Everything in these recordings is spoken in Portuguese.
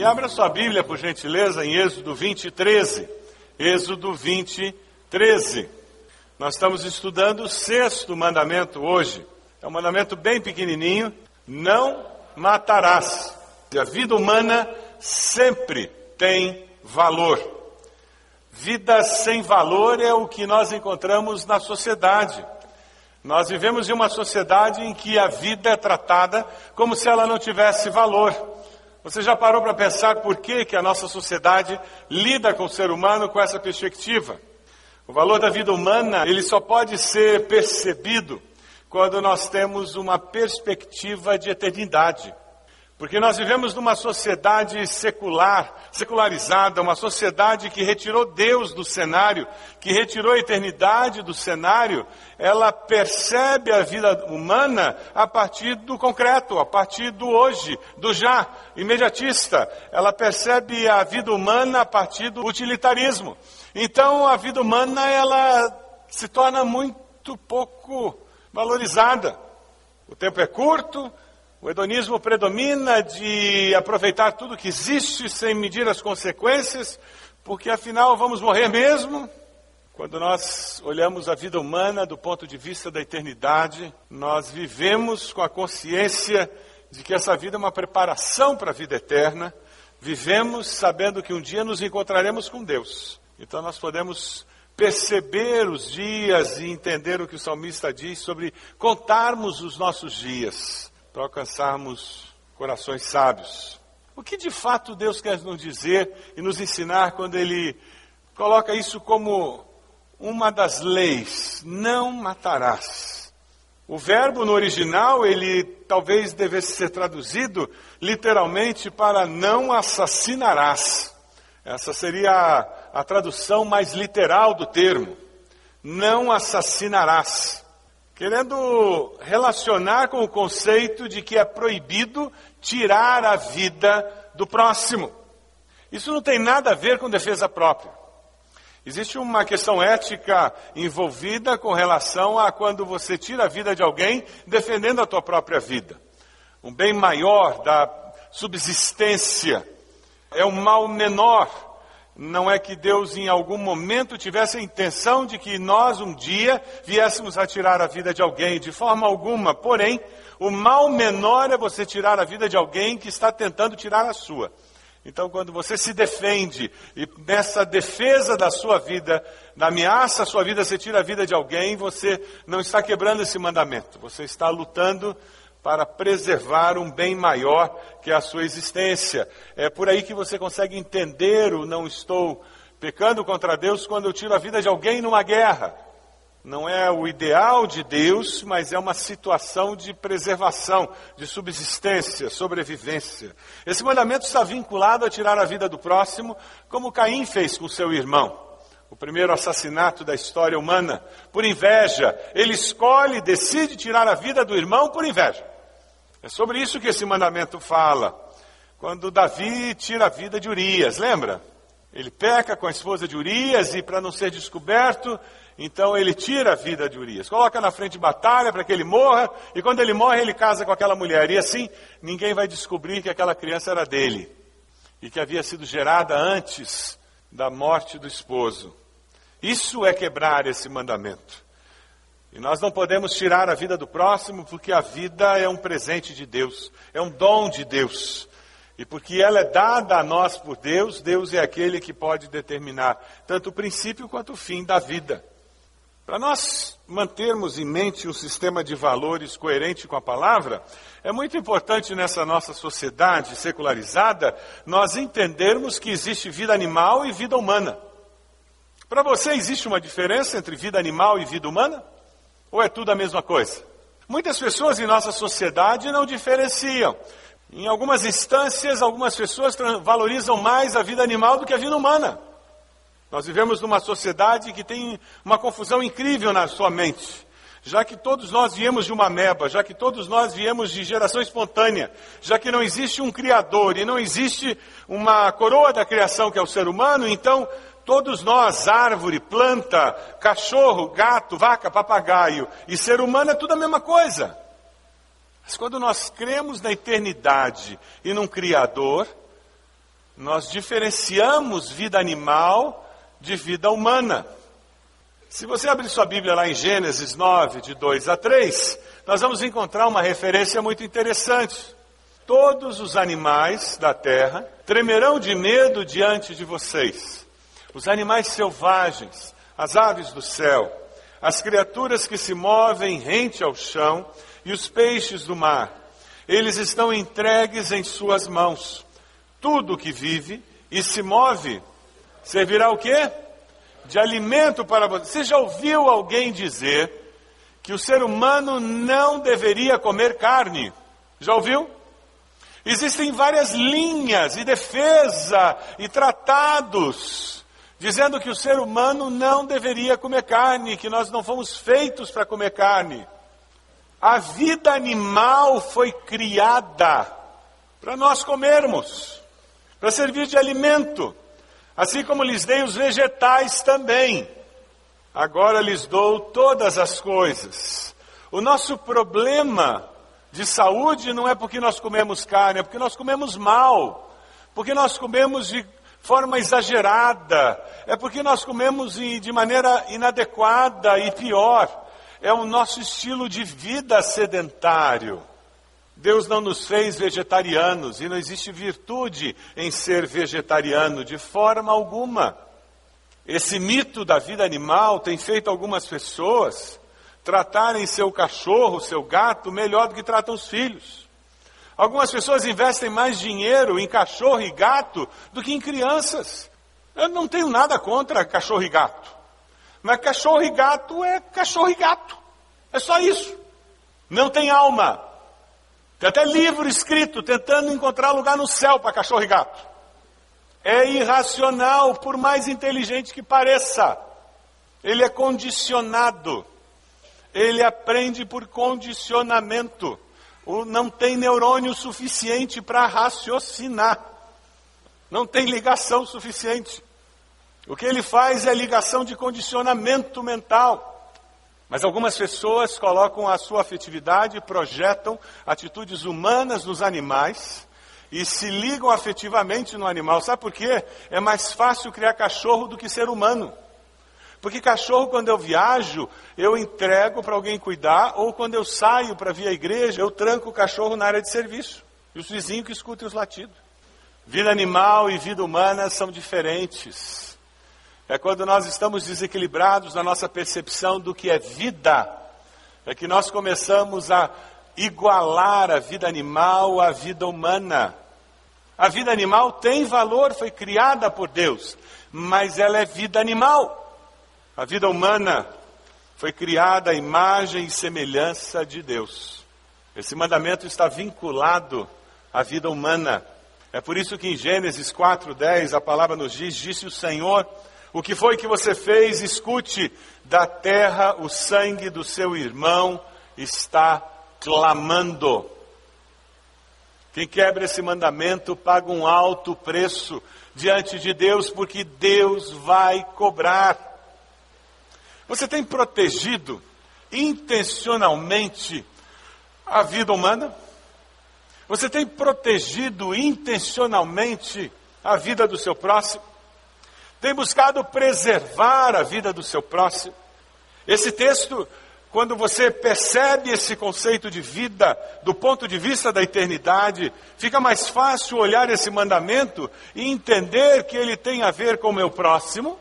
E abra sua Bíblia, por gentileza, em Êxodo 20, 13. Êxodo 20, 13. Nós estamos estudando o sexto mandamento hoje. É um mandamento bem pequenininho. Não matarás. A vida humana sempre tem valor. Vida sem valor é o que nós encontramos na sociedade. Nós vivemos em uma sociedade em que a vida é tratada como se ela não tivesse valor. Você já parou para pensar por que, que a nossa sociedade lida com o ser humano com essa perspectiva? O valor da vida humana, ele só pode ser percebido quando nós temos uma perspectiva de eternidade. Porque nós vivemos numa sociedade secular, secularizada, uma sociedade que retirou Deus do cenário, que retirou a eternidade do cenário, ela percebe a vida humana a partir do concreto, a partir do hoje, do já, imediatista. Ela percebe a vida humana a partir do utilitarismo. Então a vida humana ela se torna muito pouco valorizada. O tempo é curto, o hedonismo predomina de aproveitar tudo que existe sem medir as consequências, porque afinal vamos morrer mesmo. Quando nós olhamos a vida humana do ponto de vista da eternidade, nós vivemos com a consciência de que essa vida é uma preparação para a vida eterna. Vivemos sabendo que um dia nos encontraremos com Deus. Então nós podemos perceber os dias e entender o que o salmista diz sobre contarmos os nossos dias para alcançarmos corações sábios. O que de fato Deus quer nos dizer e nos ensinar quando Ele coloca isso como uma das leis: não matarás. O verbo no original, ele talvez devesse ser traduzido literalmente para não assassinarás. Essa seria a, a tradução mais literal do termo. Não assassinarás querendo relacionar com o conceito de que é proibido tirar a vida do próximo. Isso não tem nada a ver com defesa própria. Existe uma questão ética envolvida com relação a quando você tira a vida de alguém defendendo a tua própria vida. Um bem maior da subsistência é um mal menor não é que Deus em algum momento tivesse a intenção de que nós um dia viéssemos a tirar a vida de alguém, de forma alguma. Porém, o mal menor é você tirar a vida de alguém que está tentando tirar a sua. Então, quando você se defende e nessa defesa da sua vida, na ameaça à sua vida, você tira a vida de alguém, você não está quebrando esse mandamento. Você está lutando para preservar um bem maior que a sua existência. É por aí que você consegue entender o não estou pecando contra Deus quando eu tiro a vida de alguém numa guerra. Não é o ideal de Deus, mas é uma situação de preservação, de subsistência, sobrevivência. Esse mandamento está vinculado a tirar a vida do próximo, como Caim fez com seu irmão. O primeiro assassinato da história humana, por inveja. Ele escolhe, decide tirar a vida do irmão por inveja. É sobre isso que esse mandamento fala. Quando Davi tira a vida de Urias, lembra? Ele peca com a esposa de Urias e, para não ser descoberto, então ele tira a vida de Urias. Coloca na frente de batalha para que ele morra, e quando ele morre, ele casa com aquela mulher. E assim, ninguém vai descobrir que aquela criança era dele e que havia sido gerada antes da morte do esposo. Isso é quebrar esse mandamento. E nós não podemos tirar a vida do próximo, porque a vida é um presente de Deus, é um dom de Deus. E porque ela é dada a nós por Deus, Deus é aquele que pode determinar tanto o princípio quanto o fim da vida. Para nós mantermos em mente um sistema de valores coerente com a palavra, é muito importante nessa nossa sociedade secularizada nós entendermos que existe vida animal e vida humana. Para você existe uma diferença entre vida animal e vida humana? Ou é tudo a mesma coisa? Muitas pessoas em nossa sociedade não diferenciam. Em algumas instâncias, algumas pessoas valorizam mais a vida animal do que a vida humana. Nós vivemos numa sociedade que tem uma confusão incrível na sua mente. Já que todos nós viemos de uma ameba, já que todos nós viemos de geração espontânea, já que não existe um criador e não existe uma coroa da criação que é o ser humano, então todos nós, árvore, planta, cachorro, gato, vaca, papagaio e ser humano é tudo a mesma coisa. Mas quando nós cremos na eternidade e num Criador, nós diferenciamos vida animal de vida humana. Se você abrir sua Bíblia lá em Gênesis 9, de 2 a 3, nós vamos encontrar uma referência muito interessante. Todos os animais da terra tremerão de medo diante de vocês. Os animais selvagens, as aves do céu, as criaturas que se movem rente ao chão e os peixes do mar. Eles estão entregues em suas mãos. Tudo que vive e se move servirá o quê? De alimento para você. Você já ouviu alguém dizer que o ser humano não deveria comer carne? Já ouviu? Existem várias linhas e defesa e tratados dizendo que o ser humano não deveria comer carne, que nós não fomos feitos para comer carne. A vida animal foi criada para nós comermos, para servir de alimento, assim como lhes dei os vegetais também. Agora lhes dou todas as coisas. O nosso problema de saúde não é porque nós comemos carne, é porque nós comemos mal, porque nós comemos de forma exagerada, é porque nós comemos de maneira inadequada e pior é o nosso estilo de vida sedentário. Deus não nos fez vegetarianos e não existe virtude em ser vegetariano de forma alguma. Esse mito da vida animal tem feito algumas pessoas tratarem seu cachorro, seu gato, melhor do que tratam os filhos. Algumas pessoas investem mais dinheiro em cachorro e gato do que em crianças. Eu não tenho nada contra cachorro e gato. Mas cachorro e gato é cachorro e gato. É só isso. Não tem alma. Tem até livro escrito tentando encontrar lugar no céu para cachorro e gato. É irracional, por mais inteligente que pareça. Ele é condicionado. Ele aprende por condicionamento. Não tem neurônio suficiente para raciocinar. Não tem ligação suficiente. O que ele faz é ligação de condicionamento mental. Mas algumas pessoas colocam a sua afetividade projetam atitudes humanas nos animais e se ligam afetivamente no animal. Sabe por quê? É mais fácil criar cachorro do que ser humano. Porque cachorro, quando eu viajo, eu entrego para alguém cuidar, ou quando eu saio para vir à igreja, eu tranco o cachorro na área de serviço. E os vizinhos que escutem os latidos. Vida animal e vida humana são diferentes. É quando nós estamos desequilibrados na nossa percepção do que é vida, é que nós começamos a igualar a vida animal à vida humana. A vida animal tem valor, foi criada por Deus, mas ela é vida animal. A vida humana foi criada à imagem e semelhança de Deus. Esse mandamento está vinculado à vida humana. É por isso que em Gênesis 4:10 a palavra nos diz: Disse o Senhor, o que foi que você fez? Escute, da terra o sangue do seu irmão está clamando. Quem quebra esse mandamento paga um alto preço diante de Deus, porque Deus vai cobrar. Você tem protegido intencionalmente a vida humana? Você tem protegido intencionalmente a vida do seu próximo? Tem buscado preservar a vida do seu próximo? Esse texto quando você percebe esse conceito de vida do ponto de vista da eternidade, fica mais fácil olhar esse mandamento e entender que ele tem a ver com o meu próximo,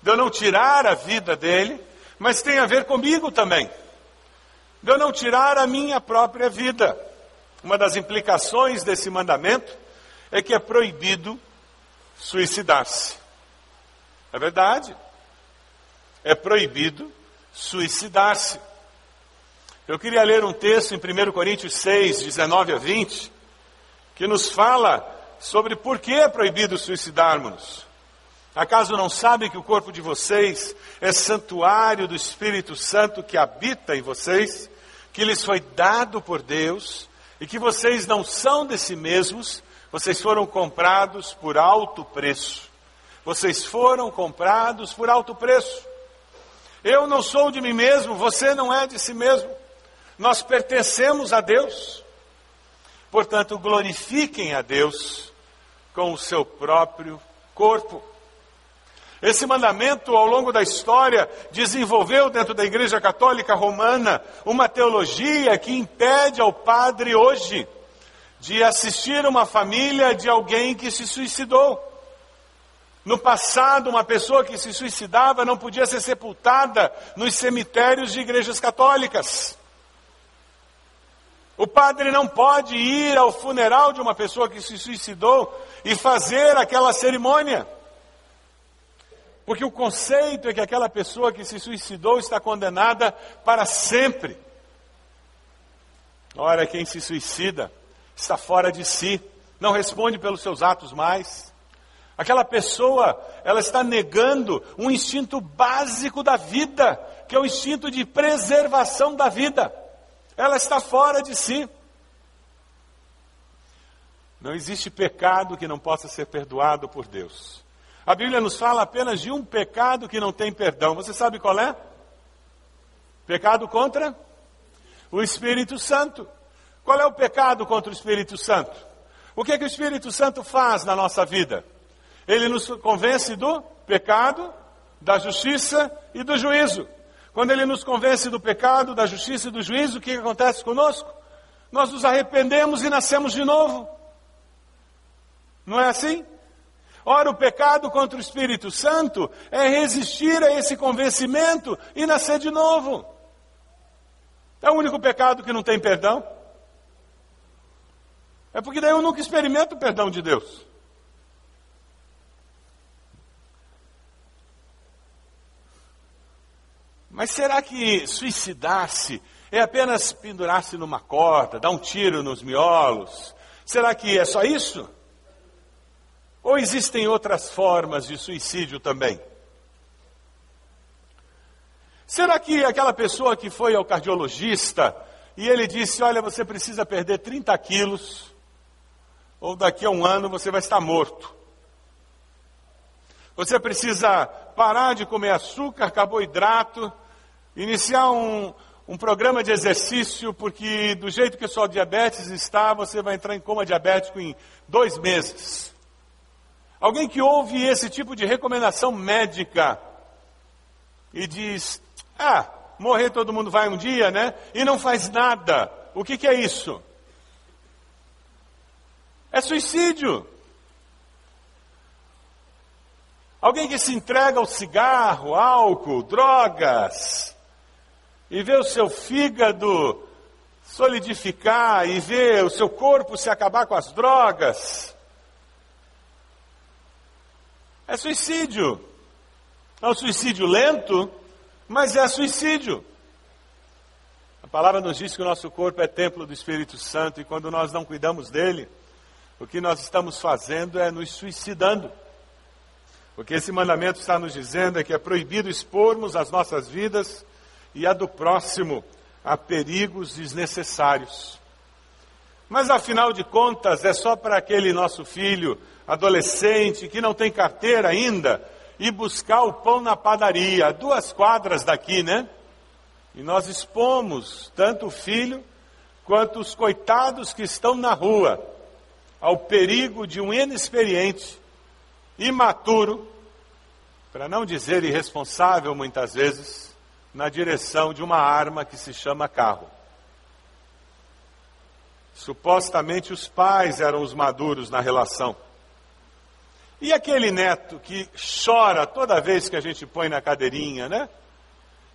de eu não tirar a vida dele, mas tem a ver comigo também, de eu não tirar a minha própria vida. Uma das implicações desse mandamento é que é proibido suicidar-se. É verdade. É proibido suicidar-se. Eu queria ler um texto em 1 Coríntios 6, 19 a 20, que nos fala sobre por que é proibido suicidarmos. Acaso não sabem que o corpo de vocês é santuário do Espírito Santo que habita em vocês, que lhes foi dado por Deus e que vocês não são de si mesmos, vocês foram comprados por alto preço. Vocês foram comprados por alto preço. Eu não sou de mim mesmo, você não é de si mesmo. Nós pertencemos a Deus. Portanto, glorifiquem a Deus com o seu próprio corpo. Esse mandamento, ao longo da história, desenvolveu dentro da Igreja Católica Romana uma teologia que impede ao padre hoje de assistir uma família de alguém que se suicidou. No passado, uma pessoa que se suicidava não podia ser sepultada nos cemitérios de igrejas católicas. O padre não pode ir ao funeral de uma pessoa que se suicidou e fazer aquela cerimônia. Porque o conceito é que aquela pessoa que se suicidou está condenada para sempre. Ora, quem se suicida está fora de si, não responde pelos seus atos mais. Aquela pessoa, ela está negando um instinto básico da vida, que é o instinto de preservação da vida ela está fora de si. Não existe pecado que não possa ser perdoado por Deus. A Bíblia nos fala apenas de um pecado que não tem perdão. Você sabe qual é? Pecado contra o Espírito Santo. Qual é o pecado contra o Espírito Santo? O que, é que o Espírito Santo faz na nossa vida? Ele nos convence do pecado, da justiça e do juízo. Quando ele nos convence do pecado, da justiça e do juízo, o que acontece conosco? Nós nos arrependemos e nascemos de novo. Não é assim? Ora, o pecado contra o Espírito Santo é resistir a esse convencimento e nascer de novo. É o único pecado que não tem perdão. É porque daí eu nunca experimento o perdão de Deus. Mas será que suicidar-se é apenas pendurar-se numa corda, dar um tiro nos miolos? Será que é só isso? Ou existem outras formas de suicídio também? Será que aquela pessoa que foi ao cardiologista e ele disse: Olha, você precisa perder 30 quilos, ou daqui a um ano você vai estar morto? Você precisa parar de comer açúcar, carboidrato, iniciar um, um programa de exercício, porque do jeito que a sua diabetes está, você vai entrar em coma diabético em dois meses. Alguém que ouve esse tipo de recomendação médica e diz: Ah, morrer todo mundo vai um dia, né? E não faz nada. O que, que é isso? É suicídio. Alguém que se entrega ao cigarro, álcool, drogas, e ver o seu fígado solidificar e ver o seu corpo se acabar com as drogas, É suicídio. É um suicídio lento, mas é suicídio. A palavra nos diz que o nosso corpo é templo do Espírito Santo e quando nós não cuidamos dele, o que nós estamos fazendo é nos suicidando. O que esse mandamento está nos dizendo é que é proibido expormos as nossas vidas e a do próximo a perigos desnecessários. Mas afinal de contas, é só para aquele nosso filho adolescente que não tem carteira ainda ir buscar o pão na padaria, duas quadras daqui, né? E nós expomos tanto o filho quanto os coitados que estão na rua ao perigo de um inexperiente, imaturo, para não dizer irresponsável muitas vezes, na direção de uma arma que se chama carro. Supostamente os pais eram os maduros na relação. E aquele neto que chora toda vez que a gente põe na cadeirinha, né?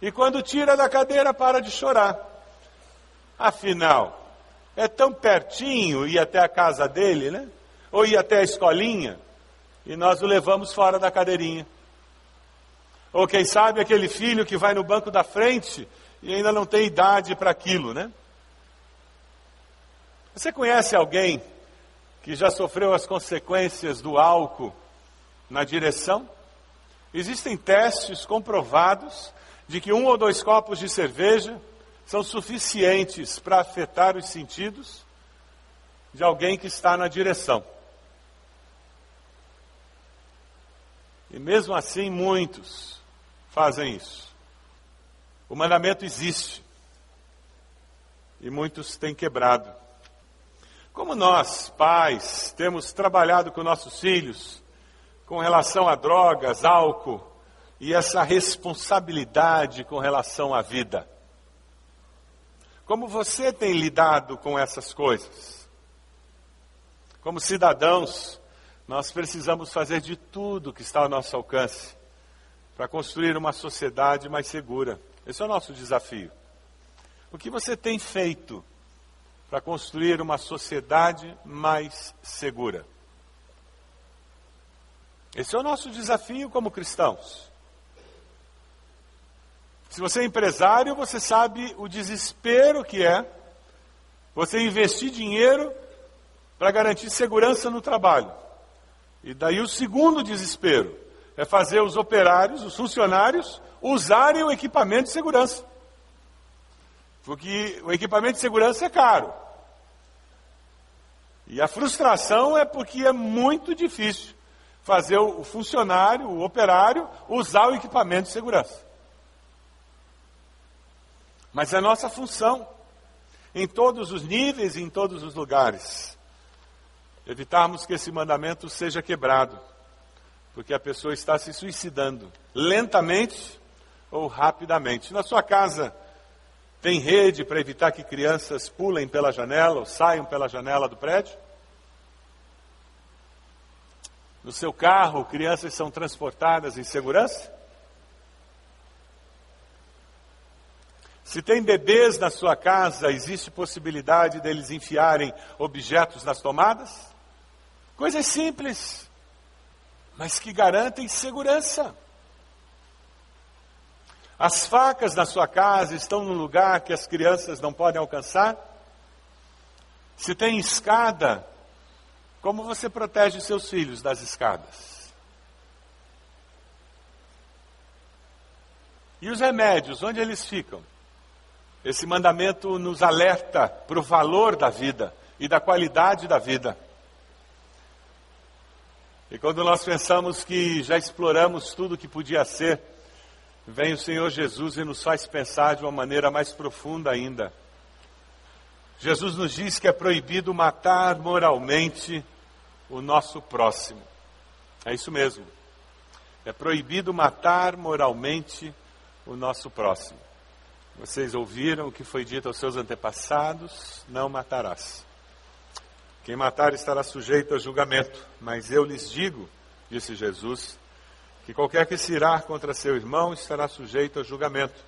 E quando tira da cadeira para de chorar. Afinal, é tão pertinho ir até a casa dele, né? Ou ir até a escolinha, e nós o levamos fora da cadeirinha. Ou quem sabe aquele filho que vai no banco da frente e ainda não tem idade para aquilo, né? Você conhece alguém que já sofreu as consequências do álcool na direção? Existem testes comprovados de que um ou dois copos de cerveja são suficientes para afetar os sentidos de alguém que está na direção. E mesmo assim, muitos fazem isso. O mandamento existe. E muitos têm quebrado. Como nós, pais, temos trabalhado com nossos filhos com relação a drogas, álcool e essa responsabilidade com relação à vida. Como você tem lidado com essas coisas? Como cidadãos, nós precisamos fazer de tudo que está ao nosso alcance para construir uma sociedade mais segura. Esse é o nosso desafio. O que você tem feito para construir uma sociedade mais segura? Esse é o nosso desafio como cristãos. Se você é empresário, você sabe o desespero que é você investir dinheiro para garantir segurança no trabalho. E daí o segundo desespero é fazer os operários, os funcionários, usarem o equipamento de segurança. Porque o equipamento de segurança é caro. E a frustração é porque é muito difícil fazer o funcionário, o operário, usar o equipamento de segurança. Mas é nossa função, em todos os níveis e em todos os lugares, evitarmos que esse mandamento seja quebrado, porque a pessoa está se suicidando, lentamente ou rapidamente. Na sua casa, tem rede para evitar que crianças pulem pela janela ou saiam pela janela do prédio? No seu carro, crianças são transportadas em segurança? Se tem bebês na sua casa, existe possibilidade deles enfiarem objetos nas tomadas? Coisas simples, mas que garantem segurança. As facas na sua casa estão no lugar que as crianças não podem alcançar? Se tem escada, como você protege seus filhos das escadas? E os remédios, onde eles ficam? Esse mandamento nos alerta para o valor da vida e da qualidade da vida. E quando nós pensamos que já exploramos tudo que podia ser, vem o Senhor Jesus e nos faz pensar de uma maneira mais profunda ainda. Jesus nos diz que é proibido matar moralmente o nosso próximo. É isso mesmo. É proibido matar moralmente o nosso próximo. Vocês ouviram o que foi dito aos seus antepassados: não matarás. Quem matar estará sujeito a julgamento. Mas eu lhes digo, disse Jesus, que qualquer que se irá contra seu irmão estará sujeito a julgamento.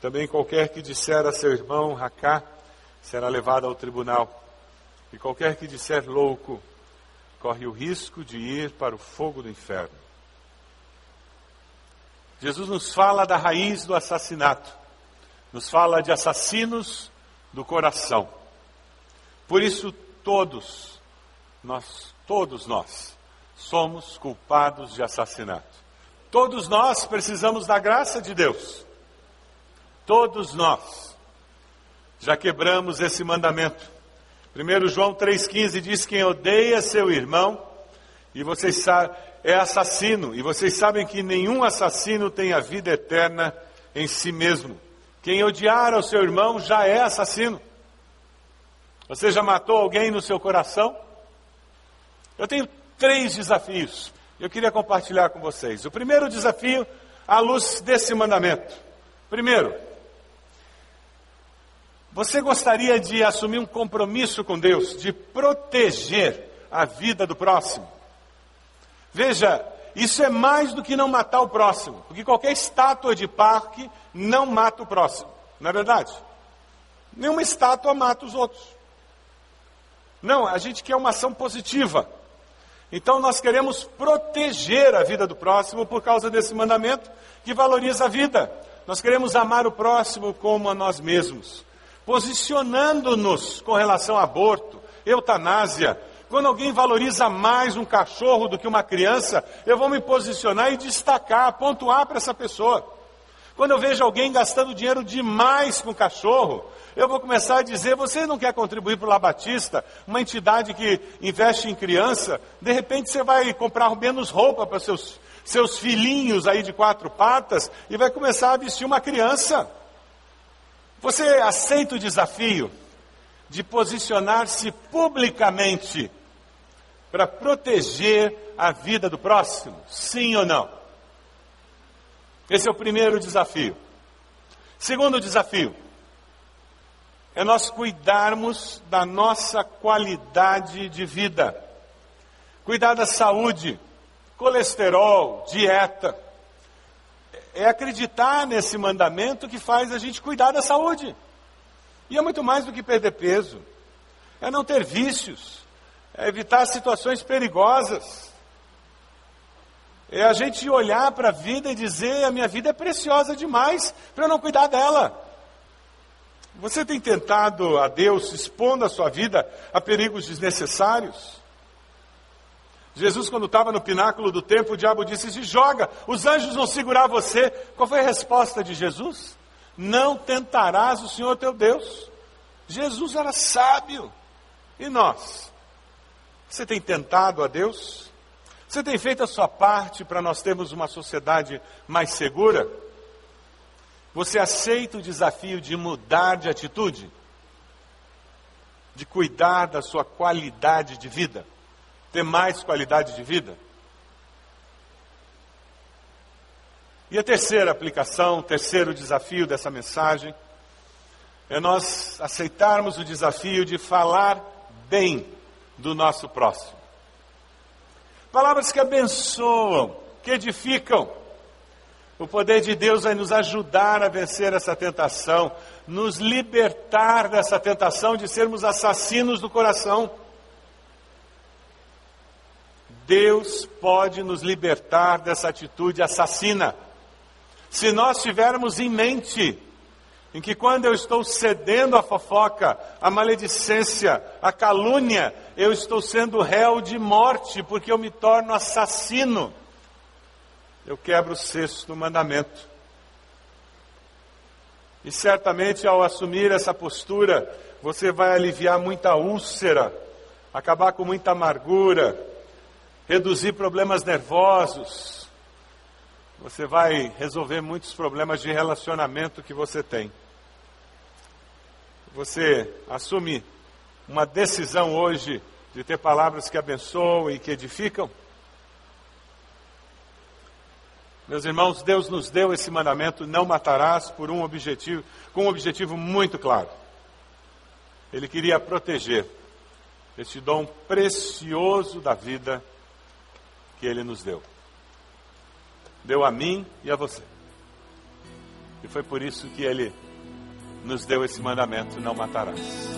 Também qualquer que disser a seu irmão racá será levado ao tribunal. E qualquer que disser louco corre o risco de ir para o fogo do inferno. Jesus nos fala da raiz do assassinato, nos fala de assassinos do coração. Por isso, todos, nós, todos nós, somos culpados de assassinato. Todos nós precisamos da graça de Deus. Todos nós já quebramos esse mandamento. 1 João 3,15 diz: Quem odeia seu irmão, e vocês é assassino, e vocês sabem que nenhum assassino tem a vida eterna em si mesmo. Quem odiar ao seu irmão já é assassino. Você já matou alguém no seu coração? Eu tenho três desafios. Eu queria compartilhar com vocês. O primeiro desafio, à luz desse mandamento. Primeiro, você gostaria de assumir um compromisso com Deus, de proteger a vida do próximo? Veja, isso é mais do que não matar o próximo, porque qualquer estátua de parque não mata o próximo, não é verdade? Nenhuma estátua mata os outros. Não, a gente quer uma ação positiva. Então nós queremos proteger a vida do próximo por causa desse mandamento que valoriza a vida. Nós queremos amar o próximo como a nós mesmos, posicionando-nos com relação a aborto, eutanásia, quando alguém valoriza mais um cachorro do que uma criança, eu vou me posicionar e destacar, pontuar para essa pessoa. Quando eu vejo alguém gastando dinheiro demais com cachorro, eu vou começar a dizer: você não quer contribuir para o Labatista, uma entidade que investe em criança? De repente você vai comprar menos roupa para seus, seus filhinhos aí de quatro patas e vai começar a vestir uma criança. Você aceita o desafio de posicionar-se publicamente para proteger a vida do próximo? Sim ou não? Esse é o primeiro desafio. Segundo desafio é nós cuidarmos da nossa qualidade de vida. Cuidar da saúde, colesterol, dieta. É acreditar nesse mandamento que faz a gente cuidar da saúde. E é muito mais do que perder peso. É não ter vícios é evitar situações perigosas. É a gente olhar para a vida e dizer: a minha vida é preciosa demais para eu não cuidar dela. Você tem tentado a Deus expondo a sua vida a perigos desnecessários? Jesus, quando estava no pináculo do templo, o diabo disse: Se joga, os anjos vão segurar você. Qual foi a resposta de Jesus? Não tentarás o Senhor teu Deus. Jesus era sábio. E nós? Você tem tentado a Deus? Você tem feito a sua parte para nós termos uma sociedade mais segura? Você aceita o desafio de mudar de atitude? De cuidar da sua qualidade de vida? Ter mais qualidade de vida? E a terceira aplicação, o terceiro desafio dessa mensagem, é nós aceitarmos o desafio de falar bem do nosso próximo. Palavras que abençoam, que edificam. O poder de Deus vai nos ajudar a vencer essa tentação, nos libertar dessa tentação de sermos assassinos do coração. Deus pode nos libertar dessa atitude assassina. Se nós tivermos em mente em que quando eu estou cedendo à fofoca, à maledicência, à calúnia, eu estou sendo réu de morte, porque eu me torno assassino. Eu quebro o sexto mandamento. E certamente ao assumir essa postura, você vai aliviar muita úlcera, acabar com muita amargura, reduzir problemas nervosos, você vai resolver muitos problemas de relacionamento que você tem. Você assume uma decisão hoje de ter palavras que abençoam e que edificam? Meus irmãos, Deus nos deu esse mandamento: não matarás por um objetivo, com um objetivo muito claro. Ele queria proteger este dom precioso da vida que ele nos deu deu a mim e a você. E foi por isso que ele nos deu esse mandamento: não matarás.